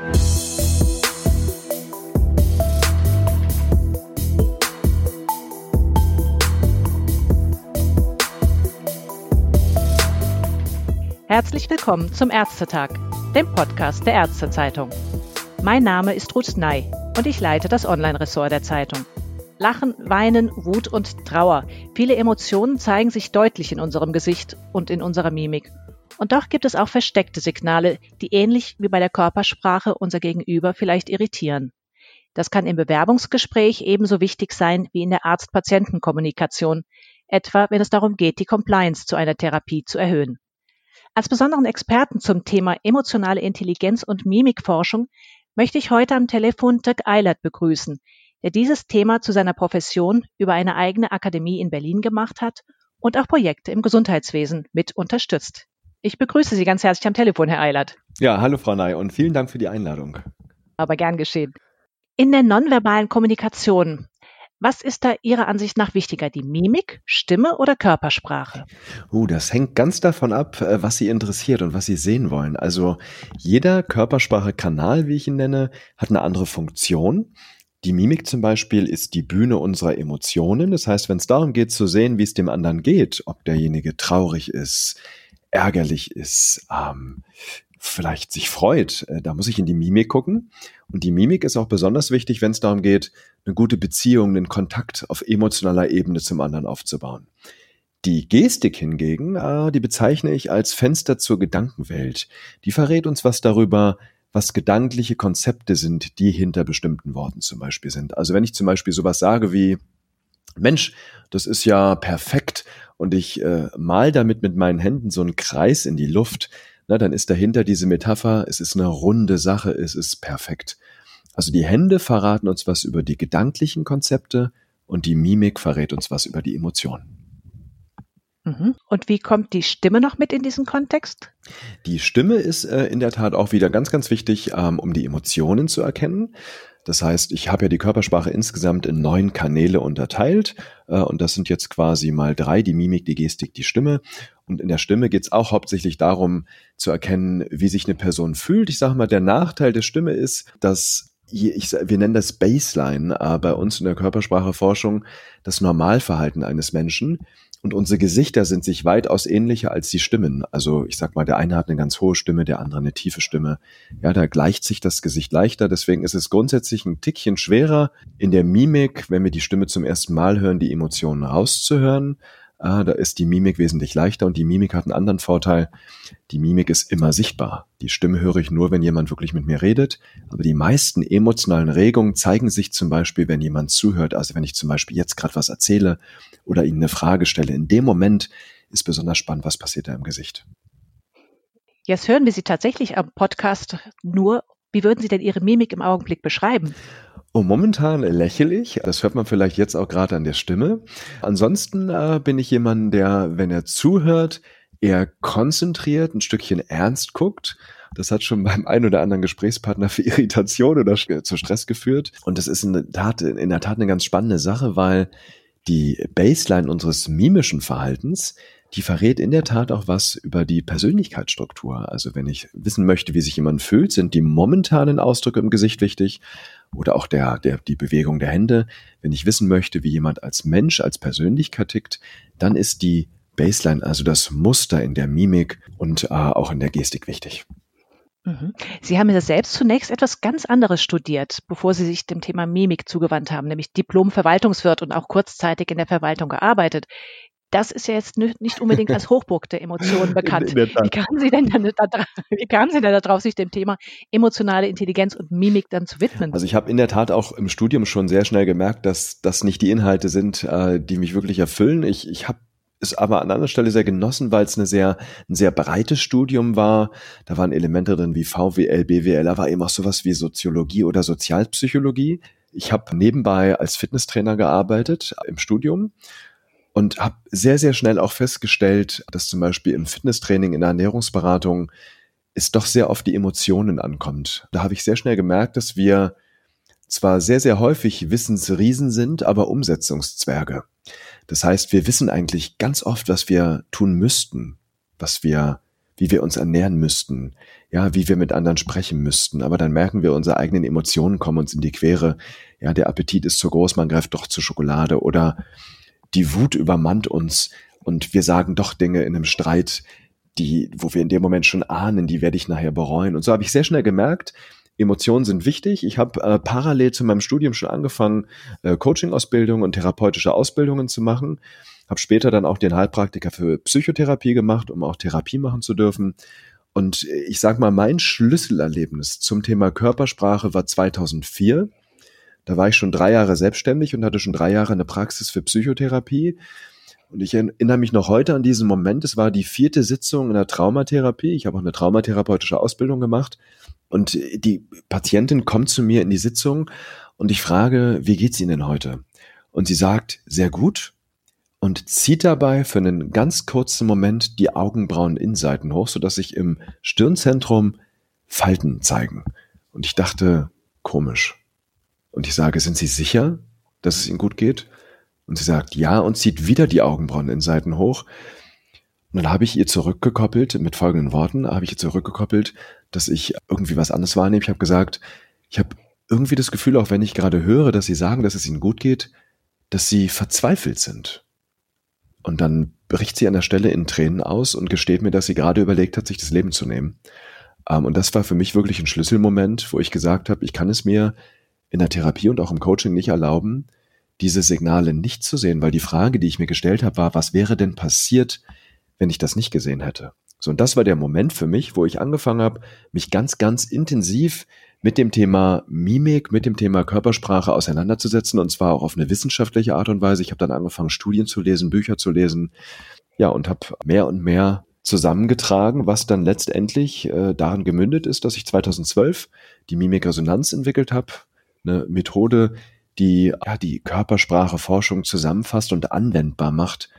Herzlich willkommen zum Ärztetag, dem Podcast der Ärztezeitung. Mein Name ist Ruth Ney und ich leite das Online-Ressort der Zeitung. Lachen, Weinen, Wut und Trauer. Viele Emotionen zeigen sich deutlich in unserem Gesicht und in unserer Mimik. Und doch gibt es auch versteckte Signale, die ähnlich wie bei der Körpersprache unser Gegenüber vielleicht irritieren. Das kann im Bewerbungsgespräch ebenso wichtig sein wie in der Arzt-Patienten-Kommunikation, etwa wenn es darum geht, die Compliance zu einer Therapie zu erhöhen. Als besonderen Experten zum Thema emotionale Intelligenz und Mimikforschung möchte ich heute am Telefon Dirk Eilert begrüßen, der dieses Thema zu seiner Profession über eine eigene Akademie in Berlin gemacht hat und auch Projekte im Gesundheitswesen mit unterstützt. Ich begrüße Sie ganz herzlich am Telefon, Herr Eilert. Ja, hallo Frau Ney und vielen Dank für die Einladung. Aber gern geschehen. In der nonverbalen Kommunikation was ist da Ihrer Ansicht nach wichtiger, die Mimik, Stimme oder Körpersprache? Uh, das hängt ganz davon ab, äh, was Sie interessiert und was Sie sehen wollen. Also jeder Körpersprache-Kanal, wie ich ihn nenne, hat eine andere Funktion. Die Mimik zum Beispiel ist die Bühne unserer Emotionen. Das heißt, wenn es darum geht zu sehen, wie es dem anderen geht, ob derjenige traurig ist, ärgerlich ist, ähm, vielleicht sich freut, äh, da muss ich in die Mimik gucken. Und die Mimik ist auch besonders wichtig, wenn es darum geht, eine gute Beziehung, einen Kontakt auf emotionaler Ebene zum anderen aufzubauen. Die Gestik hingegen, äh, die bezeichne ich als Fenster zur Gedankenwelt. Die verrät uns was darüber, was gedankliche Konzepte sind, die hinter bestimmten Worten zum Beispiel sind. Also wenn ich zum Beispiel sowas sage wie, Mensch, das ist ja perfekt und ich äh, mal damit mit meinen Händen so einen Kreis in die Luft, na, dann ist dahinter diese Metapher, es ist eine runde Sache, es ist perfekt. Also die Hände verraten uns was über die gedanklichen Konzepte und die Mimik verrät uns was über die Emotionen. Mhm. Und wie kommt die Stimme noch mit in diesen Kontext? Die Stimme ist äh, in der Tat auch wieder ganz, ganz wichtig, ähm, um die Emotionen zu erkennen. Das heißt, ich habe ja die Körpersprache insgesamt in neun Kanäle unterteilt äh, und das sind jetzt quasi mal drei, die Mimik, die Gestik, die Stimme. Und in der Stimme geht es auch hauptsächlich darum zu erkennen, wie sich eine Person fühlt. Ich sage mal, der Nachteil der Stimme ist, dass ich, wir nennen das Baseline äh, bei uns in der Körperspracheforschung, das Normalverhalten eines Menschen. Und unsere Gesichter sind sich weitaus ähnlicher als die Stimmen. Also ich sag mal, der eine hat eine ganz hohe Stimme, der andere eine tiefe Stimme. Ja, da gleicht sich das Gesicht leichter. Deswegen ist es grundsätzlich ein Tickchen schwerer, in der Mimik, wenn wir die Stimme zum ersten Mal hören, die Emotionen rauszuhören ah, da ist die Mimik wesentlich leichter und die Mimik hat einen anderen Vorteil. Die Mimik ist immer sichtbar. Die Stimme höre ich nur, wenn jemand wirklich mit mir redet. Aber die meisten emotionalen Regungen zeigen sich zum Beispiel, wenn jemand zuhört. Also wenn ich zum Beispiel jetzt gerade was erzähle oder Ihnen eine Frage stelle. In dem Moment ist besonders spannend, was passiert da im Gesicht. Jetzt hören wir Sie tatsächlich am Podcast nur. Wie würden Sie denn Ihre Mimik im Augenblick beschreiben? Oh, momentan lächle ich. Das hört man vielleicht jetzt auch gerade an der Stimme. Ansonsten äh, bin ich jemand, der, wenn er zuhört, eher konzentriert, ein Stückchen ernst guckt. Das hat schon beim einen oder anderen Gesprächspartner für Irritation oder zu Stress geführt. Und das ist in der Tat, in der Tat eine ganz spannende Sache, weil die Baseline unseres mimischen Verhaltens, die verrät in der Tat auch was über die Persönlichkeitsstruktur. Also wenn ich wissen möchte, wie sich jemand fühlt, sind die momentanen Ausdrücke im Gesicht wichtig oder auch der, der, die Bewegung der Hände. Wenn ich wissen möchte, wie jemand als Mensch, als Persönlichkeit tickt, dann ist die Baseline, also das Muster in der Mimik und äh, auch in der Gestik wichtig. Mhm. Sie haben ja selbst zunächst etwas ganz anderes studiert, bevor Sie sich dem Thema Mimik zugewandt haben, nämlich Diplom-Verwaltungswirt und auch kurzzeitig in der Verwaltung gearbeitet das ist ja jetzt nicht unbedingt als Hochburg der Emotionen bekannt. Wie kamen Sie denn da, wie kamen Sie denn darauf, sich dem Thema emotionale Intelligenz und Mimik dann zu widmen? Also ich habe in der Tat auch im Studium schon sehr schnell gemerkt, dass das nicht die Inhalte sind, äh, die mich wirklich erfüllen. Ich, ich habe es aber an anderer Stelle sehr genossen, weil es eine sehr, ein sehr breites Studium war. Da waren Elemente drin wie VWL, BWL, da war eben auch sowas wie Soziologie oder Sozialpsychologie. Ich habe nebenbei als Fitnesstrainer gearbeitet im Studium und habe sehr, sehr schnell auch festgestellt, dass zum Beispiel im Fitnesstraining, in der Ernährungsberatung es doch sehr auf die Emotionen ankommt. Da habe ich sehr schnell gemerkt, dass wir zwar sehr, sehr häufig Wissensriesen sind, aber Umsetzungszwerge. Das heißt, wir wissen eigentlich ganz oft, was wir tun müssten, was wir wie wir uns ernähren müssten, ja, wie wir mit anderen sprechen müssten. Aber dann merken wir, unsere eigenen Emotionen kommen uns in die Quere. Ja, der Appetit ist zu groß, man greift doch zur Schokolade oder die Wut übermannt uns und wir sagen doch Dinge in einem Streit, die, wo wir in dem Moment schon ahnen, die werde ich nachher bereuen. Und so habe ich sehr schnell gemerkt, Emotionen sind wichtig. Ich habe äh, parallel zu meinem Studium schon angefangen, äh, Coaching-Ausbildung und therapeutische Ausbildungen zu machen. Habe später dann auch den Heilpraktiker für Psychotherapie gemacht, um auch Therapie machen zu dürfen. Und ich sag mal, mein Schlüsselerlebnis zum Thema Körpersprache war 2004. Da war ich schon drei Jahre selbstständig und hatte schon drei Jahre eine Praxis für Psychotherapie. Und ich erinnere mich noch heute an diesen Moment. Es war die vierte Sitzung in der Traumatherapie. Ich habe auch eine traumatherapeutische Ausbildung gemacht. Und die Patientin kommt zu mir in die Sitzung und ich frage, wie geht's Ihnen heute? Und sie sagt, sehr gut und zieht dabei für einen ganz kurzen Moment die Augenbrauen Innenseiten hoch, sodass sich im Stirnzentrum Falten zeigen. Und ich dachte, komisch. Und ich sage, sind Sie sicher, dass es Ihnen gut geht? Und sie sagt, ja, und zieht wieder die Augenbrauen Innenseiten hoch. Und dann habe ich ihr zurückgekoppelt mit folgenden Worten, habe ich ihr zurückgekoppelt, dass ich irgendwie was anderes wahrnehme. Ich habe gesagt, ich habe irgendwie das Gefühl, auch wenn ich gerade höre, dass sie sagen, dass es ihnen gut geht, dass sie verzweifelt sind. Und dann bricht sie an der Stelle in Tränen aus und gesteht mir, dass sie gerade überlegt hat, sich das Leben zu nehmen. Ähm, und das war für mich wirklich ein Schlüsselmoment, wo ich gesagt habe, ich kann es mir in der Therapie und auch im Coaching nicht erlauben, diese Signale nicht zu sehen, weil die Frage, die ich mir gestellt habe, war, was wäre denn passiert, wenn ich das nicht gesehen hätte. So, und das war der Moment für mich, wo ich angefangen habe, mich ganz, ganz intensiv mit dem Thema Mimik, mit dem Thema Körpersprache auseinanderzusetzen und zwar auch auf eine wissenschaftliche Art und Weise. Ich habe dann angefangen, Studien zu lesen, Bücher zu lesen, ja, und habe mehr und mehr zusammengetragen, was dann letztendlich äh, darin gemündet ist, dass ich 2012 die Mimikresonanz entwickelt habe, eine Methode, die ja, die Körpersprache-Forschung zusammenfasst und anwendbar macht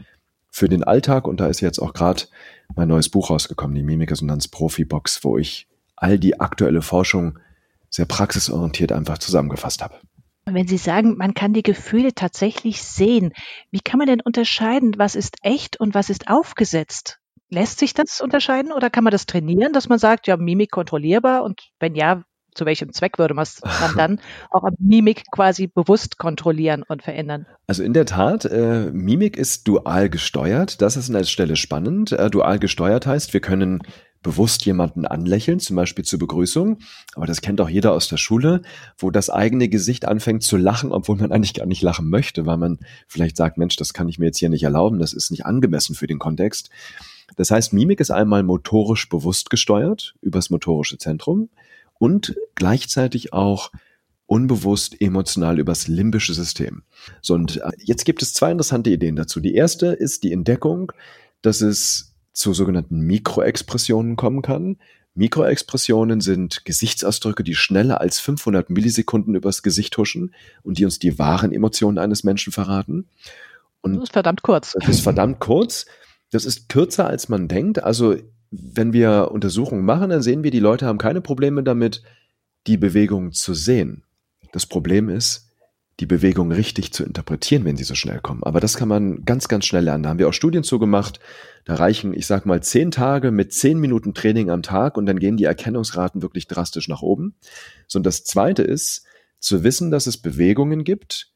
für den Alltag. Und da ist jetzt auch gerade mein neues Buch rausgekommen, die Mimikresonanz Profi-Box, wo ich all die aktuelle Forschung sehr praxisorientiert einfach zusammengefasst habe. Wenn Sie sagen, man kann die Gefühle tatsächlich sehen, wie kann man denn unterscheiden, was ist echt und was ist aufgesetzt? Lässt sich das unterscheiden oder kann man das trainieren, dass man sagt, ja, Mimik kontrollierbar und wenn ja, zu welchem Zweck würde man dann auch Mimik quasi bewusst kontrollieren und verändern? Also in der Tat, äh, Mimik ist dual gesteuert. Das ist an der Stelle spannend. Äh, dual gesteuert heißt, wir können bewusst jemanden anlächeln, zum Beispiel zur Begrüßung. Aber das kennt auch jeder aus der Schule, wo das eigene Gesicht anfängt zu lachen, obwohl man eigentlich gar nicht lachen möchte, weil man vielleicht sagt, Mensch, das kann ich mir jetzt hier nicht erlauben, das ist nicht angemessen für den Kontext. Das heißt, Mimik ist einmal motorisch bewusst gesteuert übers motorische Zentrum und gleichzeitig auch unbewusst emotional übers limbische System. So, und äh, jetzt gibt es zwei interessante Ideen dazu. Die erste ist die Entdeckung, dass es zu sogenannten Mikroexpressionen kommen kann. Mikroexpressionen sind Gesichtsausdrücke, die schneller als 500 Millisekunden übers Gesicht huschen und die uns die wahren Emotionen eines Menschen verraten. Und das ist verdammt kurz. Das ist verdammt kurz. Das ist kürzer, als man denkt. Also wenn wir Untersuchungen machen, dann sehen wir, die Leute haben keine Probleme damit, die Bewegung zu sehen. Das Problem ist, die Bewegung richtig zu interpretieren, wenn sie so schnell kommen. Aber das kann man ganz, ganz schnell lernen. Da haben wir auch Studien zugemacht. Da reichen, ich sag mal, zehn Tage mit zehn Minuten Training am Tag und dann gehen die Erkennungsraten wirklich drastisch nach oben. So, und das zweite ist, zu wissen, dass es Bewegungen gibt,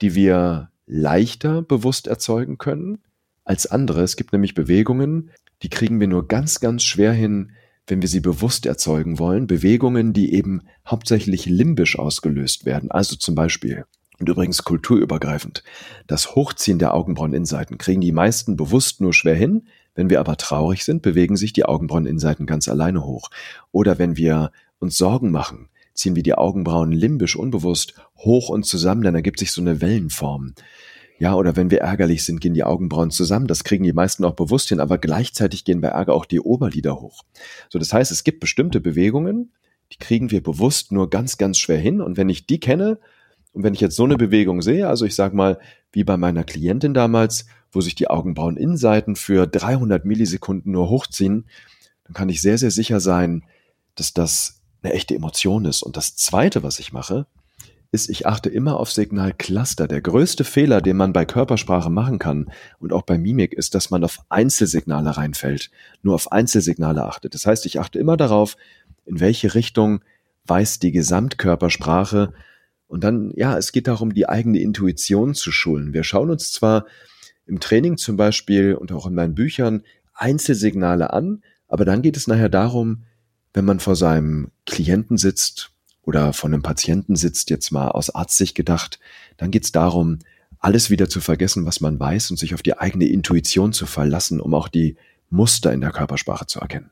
die wir leichter bewusst erzeugen können als andere. Es gibt nämlich Bewegungen, die kriegen wir nur ganz, ganz schwer hin, wenn wir sie bewusst erzeugen wollen. Bewegungen, die eben hauptsächlich limbisch ausgelöst werden. Also zum Beispiel, und übrigens kulturübergreifend, das Hochziehen der Augenbraueninnenseiten kriegen die meisten bewusst nur schwer hin. Wenn wir aber traurig sind, bewegen sich die Augenbraueninnenseiten ganz alleine hoch. Oder wenn wir uns Sorgen machen, ziehen wir die Augenbrauen limbisch unbewusst hoch und zusammen, dann ergibt sich so eine Wellenform. Ja, oder wenn wir ärgerlich sind, gehen die Augenbrauen zusammen. Das kriegen die meisten auch bewusst hin, aber gleichzeitig gehen bei Ärger auch die Oberlider hoch. So, das heißt, es gibt bestimmte Bewegungen, die kriegen wir bewusst nur ganz, ganz schwer hin. Und wenn ich die kenne und wenn ich jetzt so eine Bewegung sehe, also ich sag mal, wie bei meiner Klientin damals, wo sich die Augenbrauen Innenseiten für 300 Millisekunden nur hochziehen, dann kann ich sehr, sehr sicher sein, dass das eine echte Emotion ist. Und das zweite, was ich mache, ist, ich achte immer auf Signalcluster. Der größte Fehler, den man bei Körpersprache machen kann und auch bei Mimik, ist, dass man auf Einzelsignale reinfällt, nur auf Einzelsignale achtet. Das heißt, ich achte immer darauf, in welche Richtung weist die Gesamtkörpersprache. Und dann, ja, es geht darum, die eigene Intuition zu schulen. Wir schauen uns zwar im Training zum Beispiel und auch in meinen Büchern Einzelsignale an, aber dann geht es nachher darum, wenn man vor seinem Klienten sitzt oder von einem Patienten sitzt, jetzt mal aus Arztsicht gedacht, dann geht es darum, alles wieder zu vergessen, was man weiß und sich auf die eigene Intuition zu verlassen, um auch die Muster in der Körpersprache zu erkennen.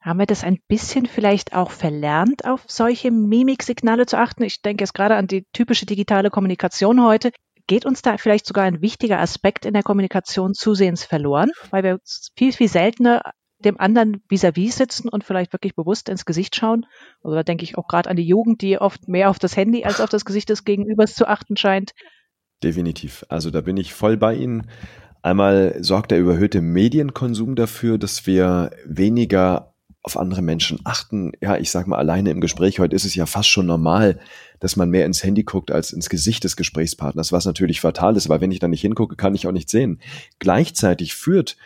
Haben wir das ein bisschen vielleicht auch verlernt, auf solche Mimiksignale zu achten? Ich denke jetzt gerade an die typische digitale Kommunikation heute. Geht uns da vielleicht sogar ein wichtiger Aspekt in der Kommunikation zusehends verloren, weil wir viel, viel seltener dem anderen vis-à-vis -vis sitzen und vielleicht wirklich bewusst ins Gesicht schauen. Also da denke ich auch gerade an die Jugend, die oft mehr auf das Handy als auf das Gesicht des Gegenübers zu achten scheint. Definitiv. Also da bin ich voll bei Ihnen. Einmal sorgt der überhöhte Medienkonsum dafür, dass wir weniger auf andere Menschen achten. Ja, ich sag mal, alleine im Gespräch heute ist es ja fast schon normal, dass man mehr ins Handy guckt als ins Gesicht des Gesprächspartners, was natürlich fatal ist, weil wenn ich da nicht hingucke, kann ich auch nicht sehen. Gleichzeitig führt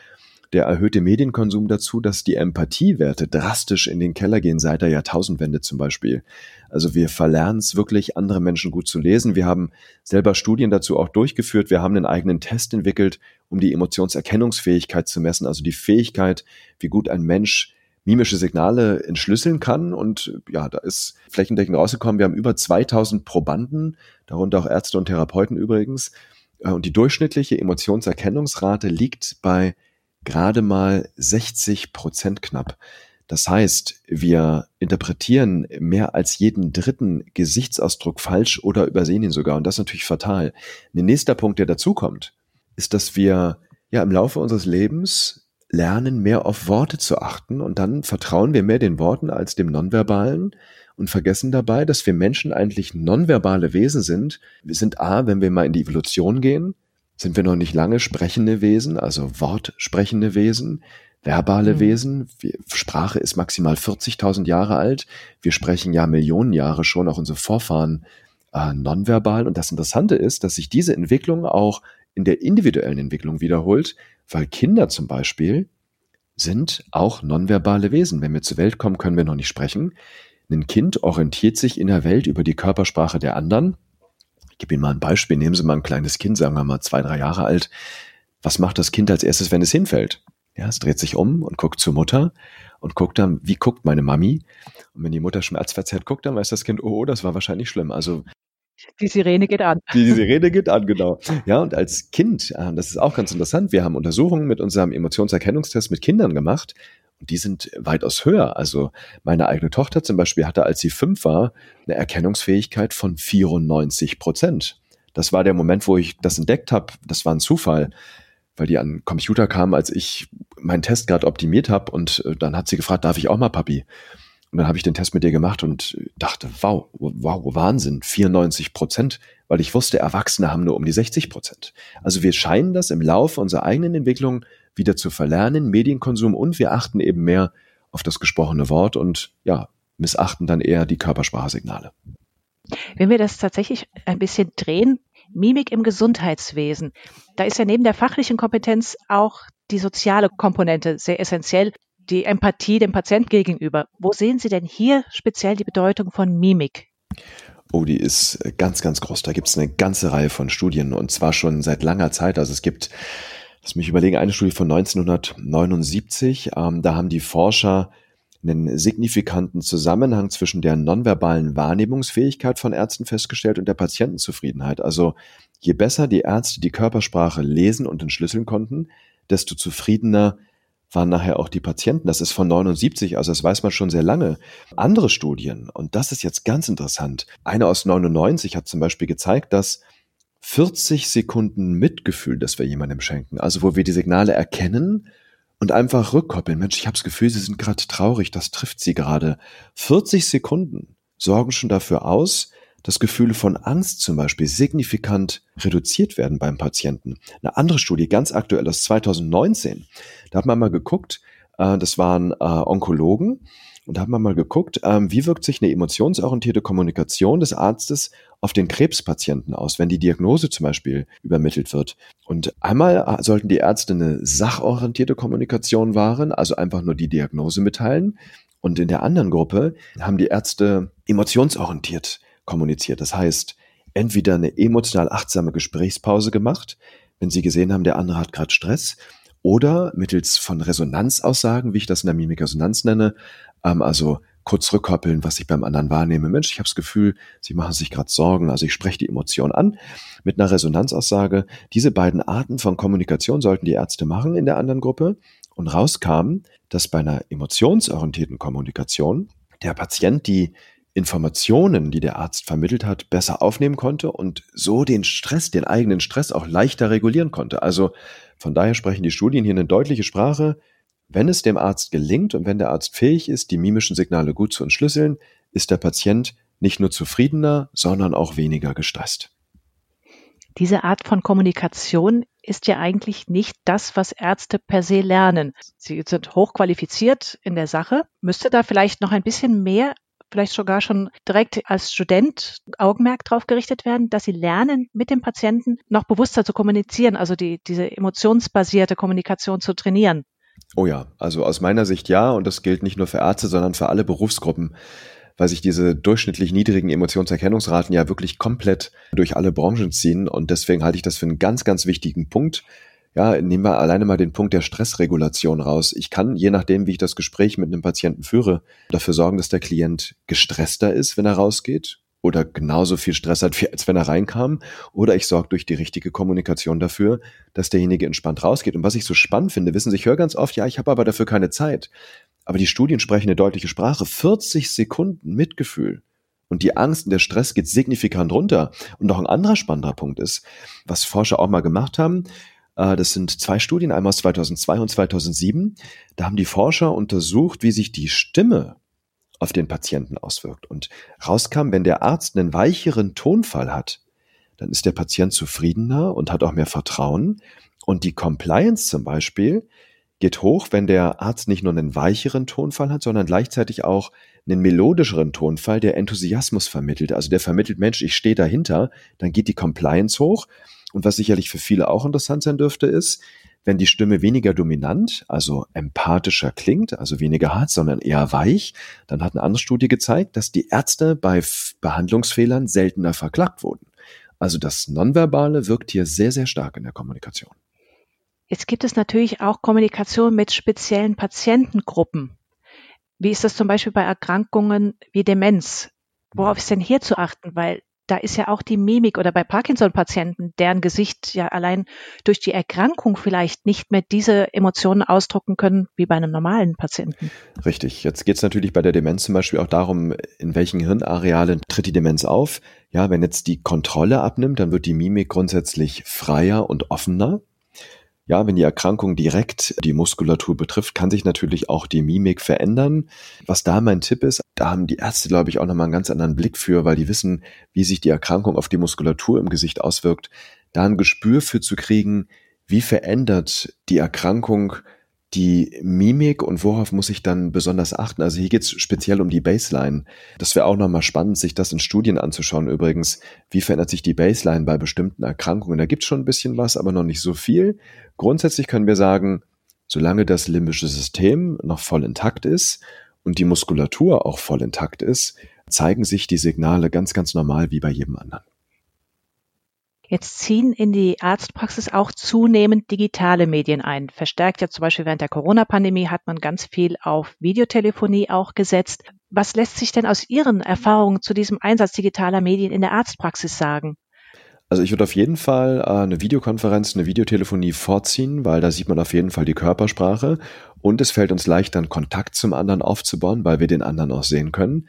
der erhöhte Medienkonsum dazu, dass die Empathiewerte drastisch in den Keller gehen, seit der Jahrtausendwende zum Beispiel. Also wir verlernen es wirklich, andere Menschen gut zu lesen. Wir haben selber Studien dazu auch durchgeführt. Wir haben einen eigenen Test entwickelt, um die Emotionserkennungsfähigkeit zu messen, also die Fähigkeit, wie gut ein Mensch mimische Signale entschlüsseln kann. Und ja, da ist flächendeckend rausgekommen, wir haben über 2000 Probanden, darunter auch Ärzte und Therapeuten übrigens. Äh, und die durchschnittliche Emotionserkennungsrate liegt bei gerade mal 60 Prozent knapp. Das heißt, wir interpretieren mehr als jeden dritten Gesichtsausdruck falsch oder übersehen ihn sogar. Und das ist natürlich fatal. Ein nächster Punkt, der dazukommt, ist, dass wir ja im Laufe unseres Lebens lernen, mehr auf Worte zu achten und dann vertrauen wir mehr den Worten als dem Nonverbalen und vergessen dabei, dass wir Menschen eigentlich nonverbale Wesen sind. Wir sind A, wenn wir mal in die Evolution gehen, sind wir noch nicht lange sprechende Wesen, also wortsprechende Wesen, verbale mhm. Wesen. Wir, Sprache ist maximal 40.000 Jahre alt. Wir sprechen ja Millionen Jahre schon, auch unsere Vorfahren äh, nonverbal. Und das Interessante ist, dass sich diese Entwicklung auch in der individuellen Entwicklung wiederholt, weil Kinder zum Beispiel sind auch nonverbale Wesen. Wenn wir zur Welt kommen, können wir noch nicht sprechen. Ein Kind orientiert sich in der Welt über die Körpersprache der anderen gebe Ihnen mal ein Beispiel. Nehmen Sie mal ein kleines Kind, sagen wir mal zwei, drei Jahre alt. Was macht das Kind als erstes, wenn es hinfällt? Ja, es dreht sich um und guckt zur Mutter und guckt dann, wie guckt meine Mami? Und wenn die Mutter schmerzverzerrt guckt, dann weiß das Kind, oh, das war wahrscheinlich schlimm. Also die Sirene geht an. Die Sirene geht an, genau. Ja, und als Kind, äh, das ist auch ganz interessant, wir haben Untersuchungen mit unserem Emotionserkennungstest mit Kindern gemacht die sind weitaus höher. Also meine eigene Tochter zum Beispiel hatte, als sie fünf war, eine Erkennungsfähigkeit von 94 Prozent. Das war der Moment, wo ich das entdeckt habe. Das war ein Zufall, weil die an Computer kam, als ich meinen Test gerade optimiert habe. Und äh, dann hat sie gefragt, darf ich auch mal, Papi? Und dann habe ich den Test mit ihr gemacht und dachte, wow, wow, Wahnsinn, 94 Prozent, weil ich wusste, Erwachsene haben nur um die 60 Prozent. Also wir scheinen das im Laufe unserer eigenen Entwicklung wieder zu verlernen, Medienkonsum und wir achten eben mehr auf das gesprochene Wort und ja, missachten dann eher die Körpersprachsignale. Wenn wir das tatsächlich ein bisschen drehen, Mimik im Gesundheitswesen, da ist ja neben der fachlichen Kompetenz auch die soziale Komponente sehr essentiell, die Empathie dem Patienten gegenüber. Wo sehen Sie denn hier speziell die Bedeutung von Mimik? Oh, die ist ganz, ganz groß. Da gibt es eine ganze Reihe von Studien und zwar schon seit langer Zeit. Also es gibt Lass mich überlegen, eine Studie von 1979, ähm, da haben die Forscher einen signifikanten Zusammenhang zwischen der nonverbalen Wahrnehmungsfähigkeit von Ärzten festgestellt und der Patientenzufriedenheit. Also je besser die Ärzte die Körpersprache lesen und entschlüsseln konnten, desto zufriedener waren nachher auch die Patienten. Das ist von 79, also das weiß man schon sehr lange. Andere Studien, und das ist jetzt ganz interessant, eine aus 99 hat zum Beispiel gezeigt, dass 40 Sekunden Mitgefühl, das wir jemandem schenken. Also wo wir die Signale erkennen und einfach rückkoppeln. Mensch, ich habe das Gefühl, Sie sind gerade traurig, das trifft Sie gerade. 40 Sekunden sorgen schon dafür aus, dass Gefühle von Angst zum Beispiel signifikant reduziert werden beim Patienten. Eine andere Studie, ganz aktuell aus 2019, da hat man mal geguckt, äh, das waren äh, Onkologen und haben mal geguckt, ähm, wie wirkt sich eine emotionsorientierte Kommunikation des Arztes auf den Krebspatienten aus, wenn die Diagnose zum Beispiel übermittelt wird. Und einmal äh, sollten die Ärzte eine sachorientierte Kommunikation wahren, also einfach nur die Diagnose mitteilen. Und in der anderen Gruppe haben die Ärzte emotionsorientiert kommuniziert. Das heißt, entweder eine emotional achtsame Gesprächspause gemacht, wenn sie gesehen haben, der andere hat gerade Stress, oder mittels von Resonanzaussagen, wie ich das in der Mimikresonanz nenne, ähm, also kurz rückkoppeln, was ich beim anderen wahrnehme. Mensch, ich habe das Gefühl, sie machen sich gerade Sorgen, also ich spreche die Emotion an mit einer Resonanzaussage. Diese beiden Arten von Kommunikation sollten die Ärzte machen in der anderen Gruppe und rauskam, dass bei einer emotionsorientierten Kommunikation der Patient die Informationen, die der Arzt vermittelt hat, besser aufnehmen konnte und so den Stress, den eigenen Stress auch leichter regulieren konnte. Also von daher sprechen die Studien hier eine deutliche Sprache. Wenn es dem Arzt gelingt und wenn der Arzt fähig ist, die mimischen Signale gut zu entschlüsseln, ist der Patient nicht nur zufriedener, sondern auch weniger gestresst. Diese Art von Kommunikation ist ja eigentlich nicht das, was Ärzte per se lernen. Sie sind hochqualifiziert in der Sache. Müsste da vielleicht noch ein bisschen mehr vielleicht sogar schon direkt als Student Augenmerk darauf gerichtet werden, dass sie lernen, mit dem Patienten noch bewusster zu kommunizieren, also die, diese emotionsbasierte Kommunikation zu trainieren. Oh ja, also aus meiner Sicht ja, und das gilt nicht nur für Ärzte, sondern für alle Berufsgruppen, weil sich diese durchschnittlich niedrigen Emotionserkennungsraten ja wirklich komplett durch alle Branchen ziehen. Und deswegen halte ich das für einen ganz, ganz wichtigen Punkt, ja, nehmen wir alleine mal den Punkt der Stressregulation raus. Ich kann, je nachdem, wie ich das Gespräch mit einem Patienten führe, dafür sorgen, dass der Klient gestresster ist, wenn er rausgeht oder genauso viel Stress hat, als wenn er reinkam. Oder ich sorge durch die richtige Kommunikation dafür, dass derjenige entspannt rausgeht. Und was ich so spannend finde, wissen Sie, ich höre ganz oft, ja, ich habe aber dafür keine Zeit. Aber die Studien sprechen eine deutliche Sprache. 40 Sekunden Mitgefühl. Und die Angst und der Stress geht signifikant runter. Und noch ein anderer spannender Punkt ist, was Forscher auch mal gemacht haben, äh, das sind zwei Studien, einmal aus 2002 und 2007. Da haben die Forscher untersucht, wie sich die Stimme auf den Patienten auswirkt. Und rauskam, wenn der Arzt einen weicheren Tonfall hat, dann ist der Patient zufriedener und hat auch mehr Vertrauen. Und die Compliance zum Beispiel geht hoch, wenn der Arzt nicht nur einen weicheren Tonfall hat, sondern gleichzeitig auch einen melodischeren Tonfall, der Enthusiasmus vermittelt. Also der vermittelt, Mensch, ich stehe dahinter, dann geht die Compliance hoch und was sicherlich für viele auch interessant sein dürfte, ist, wenn die Stimme weniger dominant, also empathischer klingt, also weniger hart, sondern eher weich, dann hat eine andere Studie gezeigt, dass die Ärzte bei Behandlungsfehlern seltener verklagt wurden. Also das Nonverbale wirkt hier sehr, sehr stark in der Kommunikation. Jetzt gibt es natürlich auch Kommunikation mit speziellen Patientengruppen. Wie ist das zum Beispiel bei Erkrankungen wie Demenz? Worauf ist denn hier zu achten? Weil da ist ja auch die Mimik oder bei Parkinson-Patienten, deren Gesicht ja allein durch die Erkrankung vielleicht nicht mehr diese Emotionen ausdrucken können wie bei einem normalen Patienten. Richtig. Jetzt geht es natürlich bei der Demenz zum Beispiel auch darum, in welchen Hirnarealen tritt die Demenz auf. Ja, wenn jetzt die Kontrolle abnimmt, dann wird die Mimik grundsätzlich freier und offener. Ja, wenn die Erkrankung direkt die Muskulatur betrifft, kann sich natürlich auch die Mimik verändern. Was da mein Tipp ist, da haben die Ärzte, glaube ich, auch nochmal einen ganz anderen Blick für, weil die wissen, wie sich die Erkrankung auf die Muskulatur im Gesicht auswirkt. Da ein Gespür für zu kriegen, wie verändert die Erkrankung die Mimik und worauf muss ich dann besonders achten? Also hier geht es speziell um die Baseline. Das wäre auch nochmal spannend, sich das in Studien anzuschauen. Übrigens, wie verändert sich die Baseline bei bestimmten Erkrankungen? Da gibt es schon ein bisschen was, aber noch nicht so viel. Grundsätzlich können wir sagen, solange das limbische System noch voll intakt ist und die Muskulatur auch voll intakt ist, zeigen sich die Signale ganz, ganz normal wie bei jedem anderen. Jetzt ziehen in die Arztpraxis auch zunehmend digitale Medien ein. Verstärkt ja zum Beispiel während der Corona-Pandemie hat man ganz viel auf Videotelefonie auch gesetzt. Was lässt sich denn aus Ihren Erfahrungen zu diesem Einsatz digitaler Medien in der Arztpraxis sagen? Also ich würde auf jeden Fall äh, eine Videokonferenz, eine Videotelefonie vorziehen, weil da sieht man auf jeden Fall die Körpersprache und es fällt uns leichter, einen Kontakt zum anderen aufzubauen, weil wir den anderen auch sehen können.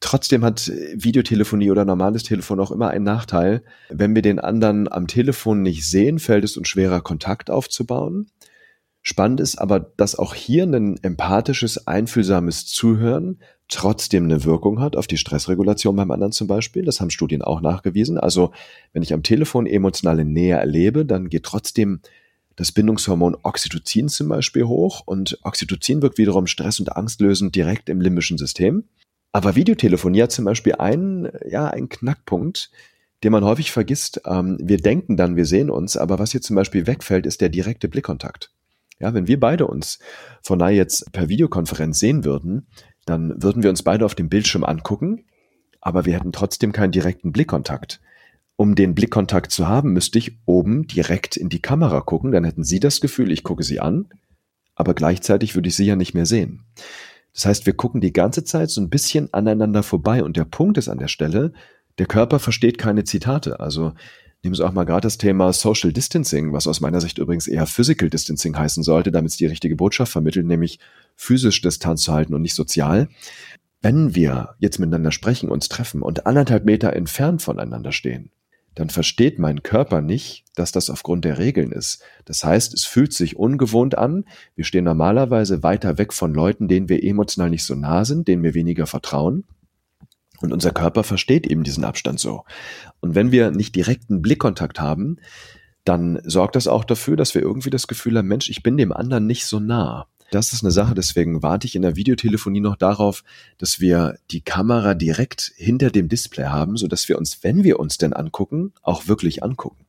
Trotzdem hat Videotelefonie oder normales Telefon auch immer einen Nachteil. Wenn wir den anderen am Telefon nicht sehen, fällt es uns schwerer, Kontakt aufzubauen. Spannend ist aber, dass auch hier ein empathisches, einfühlsames Zuhören trotzdem eine Wirkung hat auf die Stressregulation beim anderen zum Beispiel. Das haben Studien auch nachgewiesen. Also wenn ich am Telefon emotionale Nähe erlebe, dann geht trotzdem das Bindungshormon Oxytocin zum Beispiel hoch und Oxytocin wirkt wiederum stress- und angstlösend direkt im limbischen System. Aber Videotelefonie hat zum Beispiel einen, ja, einen Knackpunkt, den man häufig vergisst. Ähm, wir denken dann, wir sehen uns, aber was hier zum Beispiel wegfällt, ist der direkte Blickkontakt. Ja, wenn wir beide uns von nahe jetzt per Videokonferenz sehen würden, dann würden wir uns beide auf dem Bildschirm angucken, aber wir hätten trotzdem keinen direkten Blickkontakt. Um den Blickkontakt zu haben, müsste ich oben direkt in die Kamera gucken, dann hätten Sie das Gefühl, ich gucke Sie an, aber gleichzeitig würde ich Sie ja nicht mehr sehen. Das heißt, wir gucken die ganze Zeit so ein bisschen aneinander vorbei und der Punkt ist an der Stelle, der Körper versteht keine Zitate. Also nehmen Sie auch mal gerade das Thema Social Distancing, was aus meiner Sicht übrigens eher Physical Distancing heißen sollte, damit es die richtige Botschaft vermittelt, nämlich physisch Distanz zu halten und nicht sozial. Wenn wir jetzt miteinander sprechen, uns treffen und anderthalb Meter entfernt voneinander stehen, dann versteht mein Körper nicht, dass das aufgrund der Regeln ist. Das heißt, es fühlt sich ungewohnt an. Wir stehen normalerweise weiter weg von Leuten, denen wir emotional nicht so nah sind, denen wir weniger vertrauen. Und unser Körper versteht eben diesen Abstand so. Und wenn wir nicht direkten Blickkontakt haben, dann sorgt das auch dafür, dass wir irgendwie das Gefühl haben, Mensch, ich bin dem anderen nicht so nah. Das ist eine Sache, deswegen warte ich in der Videotelefonie noch darauf, dass wir die Kamera direkt hinter dem Display haben, so dass wir uns, wenn wir uns denn angucken, auch wirklich angucken.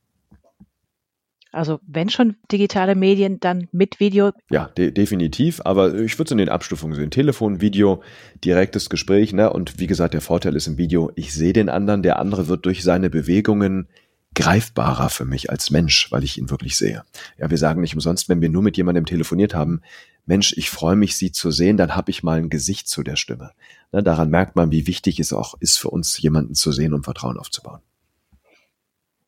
Also wenn schon digitale Medien, dann mit Video. Ja, de definitiv. Aber ich würde es in den Abstufungen sehen. Telefon, Video, direktes Gespräch. Ne? Und wie gesagt, der Vorteil ist im Video, ich sehe den anderen. Der andere wird durch seine Bewegungen greifbarer für mich als Mensch, weil ich ihn wirklich sehe. Ja, wir sagen nicht umsonst, wenn wir nur mit jemandem telefoniert haben, Mensch, ich freue mich, Sie zu sehen, dann habe ich mal ein Gesicht zu der Stimme. Ne, daran merkt man, wie wichtig es auch ist für uns, jemanden zu sehen, um Vertrauen aufzubauen.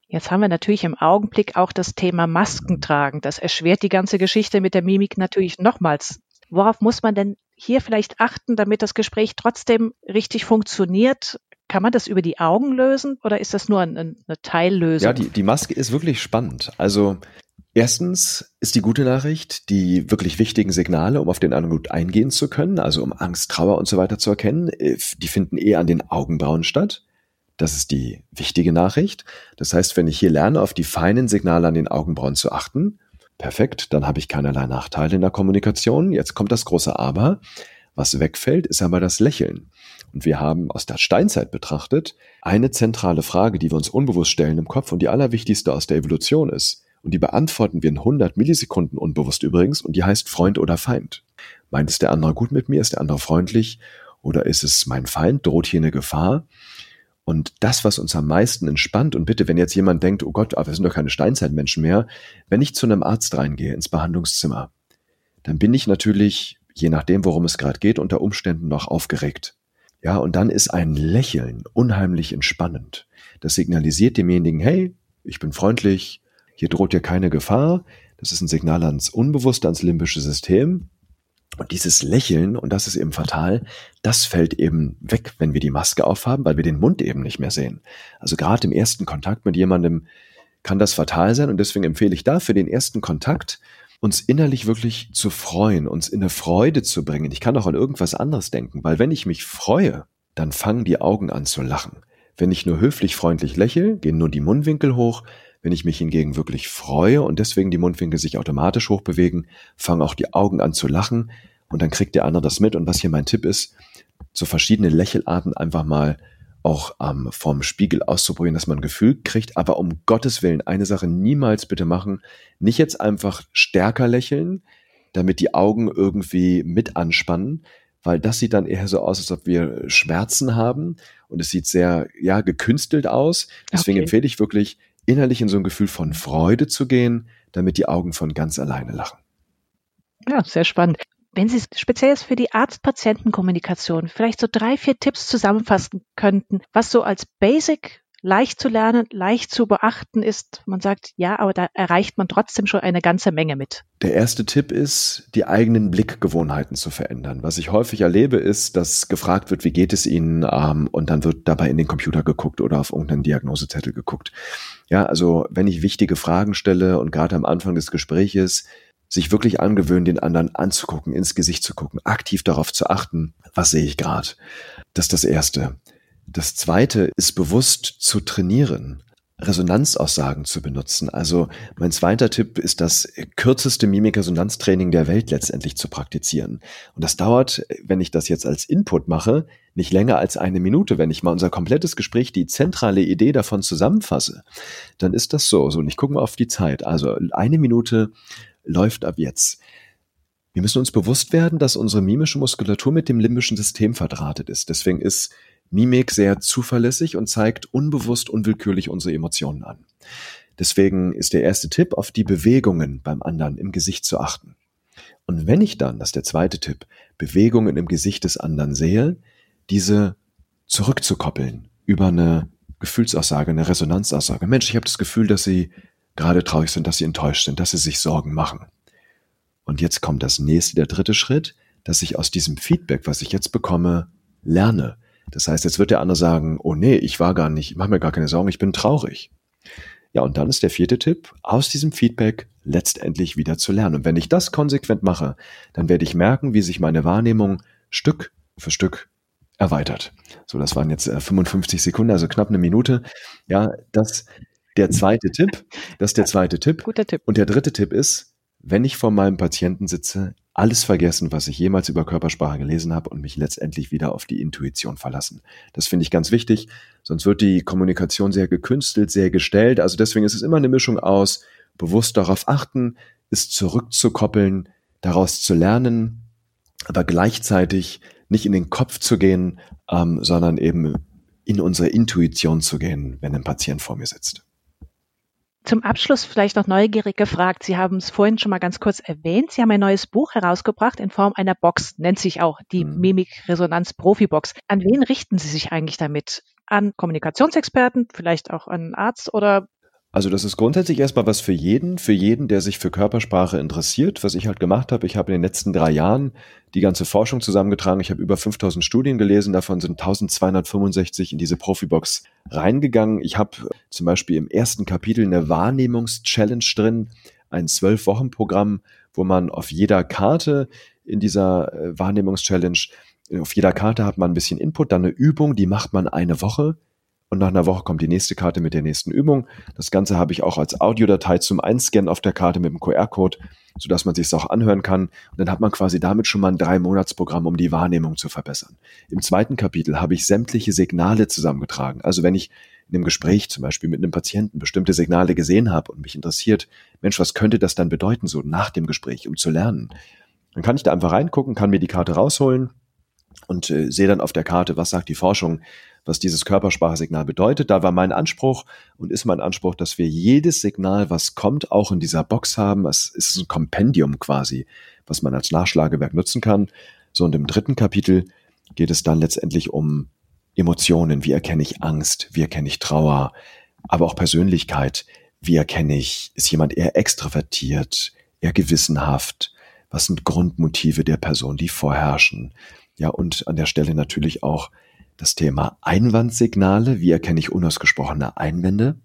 Jetzt haben wir natürlich im Augenblick auch das Thema Masken tragen. Das erschwert die ganze Geschichte mit der Mimik natürlich nochmals. Worauf muss man denn hier vielleicht achten, damit das Gespräch trotzdem richtig funktioniert? Kann man das über die Augen lösen oder ist das nur eine, eine Teillösung? Ja, die, die Maske ist wirklich spannend. Also Erstens ist die gute Nachricht, die wirklich wichtigen Signale, um auf den gut eingehen zu können, also um Angst, Trauer und so weiter zu erkennen, äh, die finden eher an den Augenbrauen statt. Das ist die wichtige Nachricht. Das heißt, wenn ich hier lerne, auf die feinen Signale an den Augenbrauen zu achten, perfekt, dann habe ich keinerlei Nachteile in der Kommunikation. Jetzt kommt das große Aber. Was wegfällt, ist aber das Lächeln. Und wir haben aus der Steinzeit betrachtet eine zentrale Frage, die wir uns unbewusst stellen im Kopf und die allerwichtigste aus der Evolution ist. Und die beantworten wir in 100 Millisekunden unbewusst übrigens und die heißt Freund oder Feind. Meint es der andere gut mit mir? Ist der andere freundlich? Oder ist es mein Feind? Droht hier eine Gefahr? Und das, was uns am meisten entspannt, und bitte, wenn jetzt jemand denkt, oh Gott, aber wir sind doch keine Steinzeitmenschen mehr, wenn ich zu einem Arzt reingehe, ins Behandlungszimmer, dann bin ich natürlich, je nachdem, worum es gerade geht, unter Umständen noch aufgeregt. Ja, und dann ist ein Lächeln unheimlich entspannend. Das signalisiert demjenigen, hey, ich bin freundlich, hier droht dir keine Gefahr. Das ist ein Signal ans Unbewusste, ans limbische System. Und dieses Lächeln, und das ist eben fatal, das fällt eben weg, wenn wir die Maske aufhaben, weil wir den Mund eben nicht mehr sehen. Also gerade im ersten Kontakt mit jemandem kann das fatal sein und deswegen empfehle ich da für den ersten Kontakt uns innerlich wirklich zu freuen, uns in eine Freude zu bringen. Ich kann auch an irgendwas anderes denken, weil wenn ich mich freue, dann fangen die Augen an zu lachen. Wenn ich nur höflich freundlich lächle, gehen nur die Mundwinkel hoch. Wenn ich mich hingegen wirklich freue und deswegen die Mundwinkel sich automatisch hochbewegen, fangen auch die Augen an zu lachen und dann kriegt der andere das mit. Und was hier mein Tipp ist, so verschiedene Lächelarten einfach mal auch ähm, vom Spiegel auszuprobieren, dass man ein Gefühl kriegt. Aber um Gottes Willen, eine Sache niemals bitte machen. Nicht jetzt einfach stärker lächeln, damit die Augen irgendwie mit anspannen, weil das sieht dann eher so aus, als ob wir Schmerzen haben und es sieht sehr, ja, gekünstelt aus. Deswegen okay. empfehle ich wirklich, innerlich in so ein Gefühl von Freude zu gehen, damit die Augen von ganz alleine lachen. Ja, sehr spannend. Wenn Sie speziell für die Arzt-Patienten-Kommunikation vielleicht so drei, vier Tipps zusammenfassen könnten, was so als Basic leicht zu lernen, leicht zu beachten ist. Man sagt, ja, aber da erreicht man trotzdem schon eine ganze Menge mit. Der erste Tipp ist, die eigenen Blickgewohnheiten zu verändern. Was ich häufig erlebe, ist, dass gefragt wird, wie geht es Ihnen, ähm, und dann wird dabei in den Computer geguckt oder auf irgendeinen Diagnosezettel geguckt. Ja, also wenn ich wichtige Fragen stelle und gerade am Anfang des Gespräches sich wirklich angewöhnen, den anderen anzugucken, ins Gesicht zu gucken, aktiv darauf zu achten, was sehe ich gerade. Das ist das Erste. Das zweite ist bewusst zu trainieren. Resonanzaussagen zu benutzen. Also mein zweiter Tipp ist das kürzeste Mimikresonanztraining der Welt letztendlich zu praktizieren. Und das dauert, wenn ich das jetzt als Input mache, nicht länger als eine Minute. Wenn ich mal unser komplettes Gespräch, die zentrale Idee davon zusammenfasse, dann ist das so. So, und ich gucke mal auf die Zeit. Also eine Minute läuft ab jetzt. Wir müssen uns bewusst werden, dass unsere mimische Muskulatur mit dem limbischen System verdrahtet ist. Deswegen ist Mimik sehr zuverlässig und zeigt unbewusst unwillkürlich unsere Emotionen an. Deswegen ist der erste Tipp, auf die Bewegungen beim anderen im Gesicht zu achten. Und wenn ich dann, das ist der zweite Tipp, Bewegungen im Gesicht des anderen sehe, diese zurückzukoppeln über eine Gefühlsaussage, eine Resonanzaussage. Mensch, ich habe das Gefühl, dass Sie gerade traurig sind, dass Sie enttäuscht sind, dass Sie sich Sorgen machen. Und jetzt kommt das nächste, der dritte Schritt, dass ich aus diesem Feedback, was ich jetzt bekomme, lerne. Das heißt, jetzt wird der andere sagen, oh nee, ich war gar nicht, mach mir gar keine Sorgen, ich bin traurig. Ja, und dann ist der vierte Tipp, aus diesem Feedback letztendlich wieder zu lernen. Und wenn ich das konsequent mache, dann werde ich merken, wie sich meine Wahrnehmung Stück für Stück erweitert. So, das waren jetzt 55 äh, Sekunden, also knapp eine Minute. Ja, das der zweite Tipp, das ist der zweite Tipp. Guter Tipp. Und der dritte Tipp ist, wenn ich vor meinem Patienten sitze, alles vergessen, was ich jemals über Körpersprache gelesen habe und mich letztendlich wieder auf die Intuition verlassen. Das finde ich ganz wichtig, sonst wird die Kommunikation sehr gekünstelt, sehr gestellt. Also deswegen ist es immer eine Mischung aus bewusst darauf achten, es zurückzukoppeln, daraus zu lernen, aber gleichzeitig nicht in den Kopf zu gehen, ähm, sondern eben in unsere Intuition zu gehen, wenn ein Patient vor mir sitzt. Zum Abschluss vielleicht noch neugierig gefragt. Sie haben es vorhin schon mal ganz kurz erwähnt. Sie haben ein neues Buch herausgebracht in Form einer Box, nennt sich auch die mhm. Mimik-Resonanz-Profi-Box. An wen richten Sie sich eigentlich damit? An Kommunikationsexperten, vielleicht auch an einen Arzt oder also das ist grundsätzlich erstmal was für jeden, für jeden, der sich für Körpersprache interessiert. Was ich halt gemacht habe, ich habe in den letzten drei Jahren die ganze Forschung zusammengetragen. Ich habe über 5000 Studien gelesen, davon sind 1265 in diese Profibox reingegangen. Ich habe zum Beispiel im ersten Kapitel eine Wahrnehmungs-Challenge drin, ein Zwölf-Wochen-Programm, wo man auf jeder Karte in dieser äh, Wahrnehmungs-Challenge, auf jeder Karte hat man ein bisschen Input, dann eine Übung, die macht man eine Woche und nach einer Woche kommt die nächste Karte mit der nächsten Übung. Das Ganze habe ich auch als Audiodatei zum Einscannen auf der Karte mit dem QR-Code, sodass man sich es auch anhören kann. Und dann hat man quasi damit schon mal ein Drei-Monats-Programm, um die Wahrnehmung zu verbessern. Im zweiten Kapitel habe ich sämtliche Signale zusammengetragen. Also wenn ich in einem Gespräch zum Beispiel mit einem Patienten bestimmte Signale gesehen habe und mich interessiert, Mensch, was könnte das dann bedeuten, so nach dem Gespräch, um zu lernen? Dann kann ich da einfach reingucken, kann mir die Karte rausholen und äh, sehe dann auf der Karte, was sagt die Forschung, was dieses Körpersprachsignal bedeutet. Da war mein Anspruch und ist mein Anspruch, dass wir jedes Signal, was kommt, auch in dieser Box haben. Es ist ein Kompendium quasi, was man als Nachschlagewerk nutzen kann. So, und im dritten Kapitel geht es dann letztendlich um Emotionen. Wie erkenne ich Angst? Wie erkenne ich Trauer? Aber auch Persönlichkeit. Wie erkenne ich, ist jemand eher extrovertiert, eher gewissenhaft? Was sind Grundmotive der Person, die vorherrschen? Ja, und an der Stelle natürlich auch das Thema Einwandsignale. Wie erkenne ich unausgesprochene Einwände?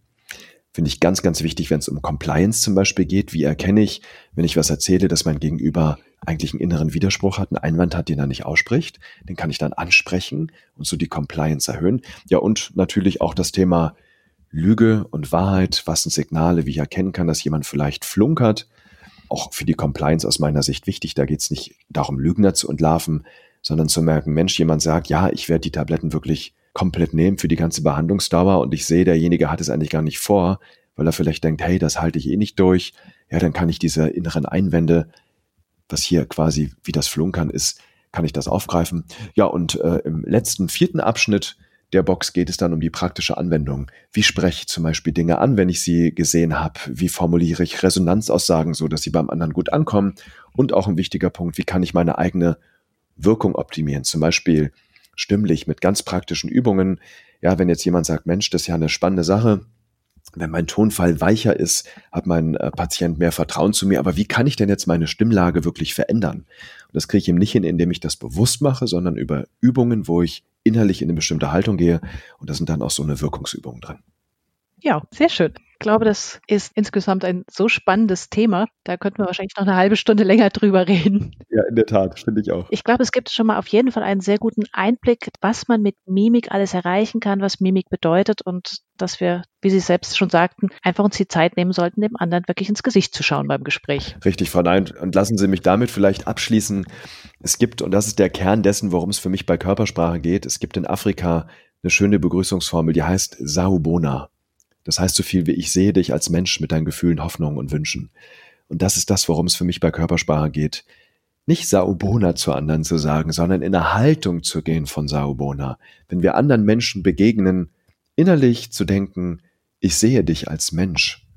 Finde ich ganz, ganz wichtig, wenn es um Compliance zum Beispiel geht. Wie erkenne ich, wenn ich was erzähle, dass mein Gegenüber eigentlich einen inneren Widerspruch hat, einen Einwand hat, den er nicht ausspricht? Den kann ich dann ansprechen und so die Compliance erhöhen. Ja, und natürlich auch das Thema Lüge und Wahrheit. Was sind Signale, wie ich erkennen kann, dass jemand vielleicht flunkert? Auch für die Compliance aus meiner Sicht wichtig. Da geht es nicht darum, Lügner zu entlarven, sondern zu merken, Mensch, jemand sagt, ja, ich werde die Tabletten wirklich komplett nehmen für die ganze Behandlungsdauer und ich sehe, derjenige hat es eigentlich gar nicht vor, weil er vielleicht denkt, hey, das halte ich eh nicht durch. Ja, dann kann ich diese inneren Einwände, was hier quasi wie das Flunkern ist, kann ich das aufgreifen. Ja, und äh, im letzten vierten Abschnitt der Box geht es dann um die praktische Anwendung. Wie spreche ich zum Beispiel Dinge an, wenn ich sie gesehen habe? Wie formuliere ich Resonanzaussagen so, dass sie beim anderen gut ankommen? Und auch ein wichtiger Punkt, wie kann ich meine eigene Wirkung optimieren. Zum Beispiel stimmlich mit ganz praktischen Übungen. Ja, wenn jetzt jemand sagt, Mensch, das ist ja eine spannende Sache. Wenn mein Tonfall weicher ist, hat mein äh, Patient mehr Vertrauen zu mir. Aber wie kann ich denn jetzt meine Stimmlage wirklich verändern? Und das kriege ich ihm nicht hin, indem ich das bewusst mache, sondern über Übungen, wo ich innerlich in eine bestimmte Haltung gehe. Und da sind dann auch so eine Wirkungsübungen drin. Ja, sehr schön. Ich glaube, das ist insgesamt ein so spannendes Thema. Da könnten wir wahrscheinlich noch eine halbe Stunde länger drüber reden. Ja, in der Tat, finde ich auch. Ich glaube, es gibt schon mal auf jeden Fall einen sehr guten Einblick, was man mit Mimik alles erreichen kann, was Mimik bedeutet und dass wir, wie Sie selbst schon sagten, einfach uns die Zeit nehmen sollten, dem anderen wirklich ins Gesicht zu schauen beim Gespräch. Richtig, Frau Nein. Und lassen Sie mich damit vielleicht abschließen. Es gibt, und das ist der Kern dessen, worum es für mich bei Körpersprache geht, es gibt in Afrika eine schöne Begrüßungsformel, die heißt Saubona. Das heißt so viel wie ich sehe dich als Mensch mit deinen Gefühlen, Hoffnungen und Wünschen. Und das ist das, worum es für mich bei Körpersprache geht. Nicht Saubona zu anderen zu sagen, sondern in eine Haltung zu gehen von Saubona. Wenn wir anderen Menschen begegnen, innerlich zu denken, ich sehe dich als Mensch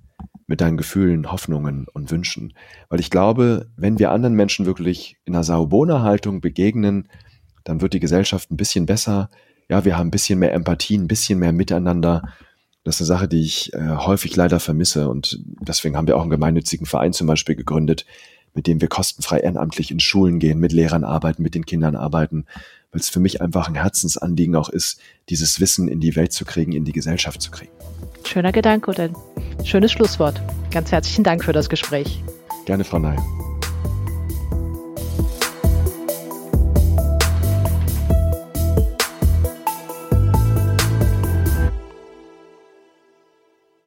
mit deinen Gefühlen, Hoffnungen und Wünschen. Weil ich glaube, wenn wir anderen Menschen wirklich in einer Saubona-Haltung begegnen, dann wird die Gesellschaft ein bisschen besser. Ja, wir haben ein bisschen mehr Empathie, ein bisschen mehr Miteinander das ist eine Sache, die ich äh, häufig leider vermisse und deswegen haben wir auch einen gemeinnützigen Verein zum Beispiel gegründet, mit dem wir kostenfrei ehrenamtlich in Schulen gehen, mit Lehrern arbeiten, mit den Kindern arbeiten, weil es für mich einfach ein Herzensanliegen auch ist, dieses Wissen in die Welt zu kriegen, in die Gesellschaft zu kriegen. Schöner Gedanke und ein schönes Schlusswort. Ganz herzlichen Dank für das Gespräch. Gerne, Frau Ney.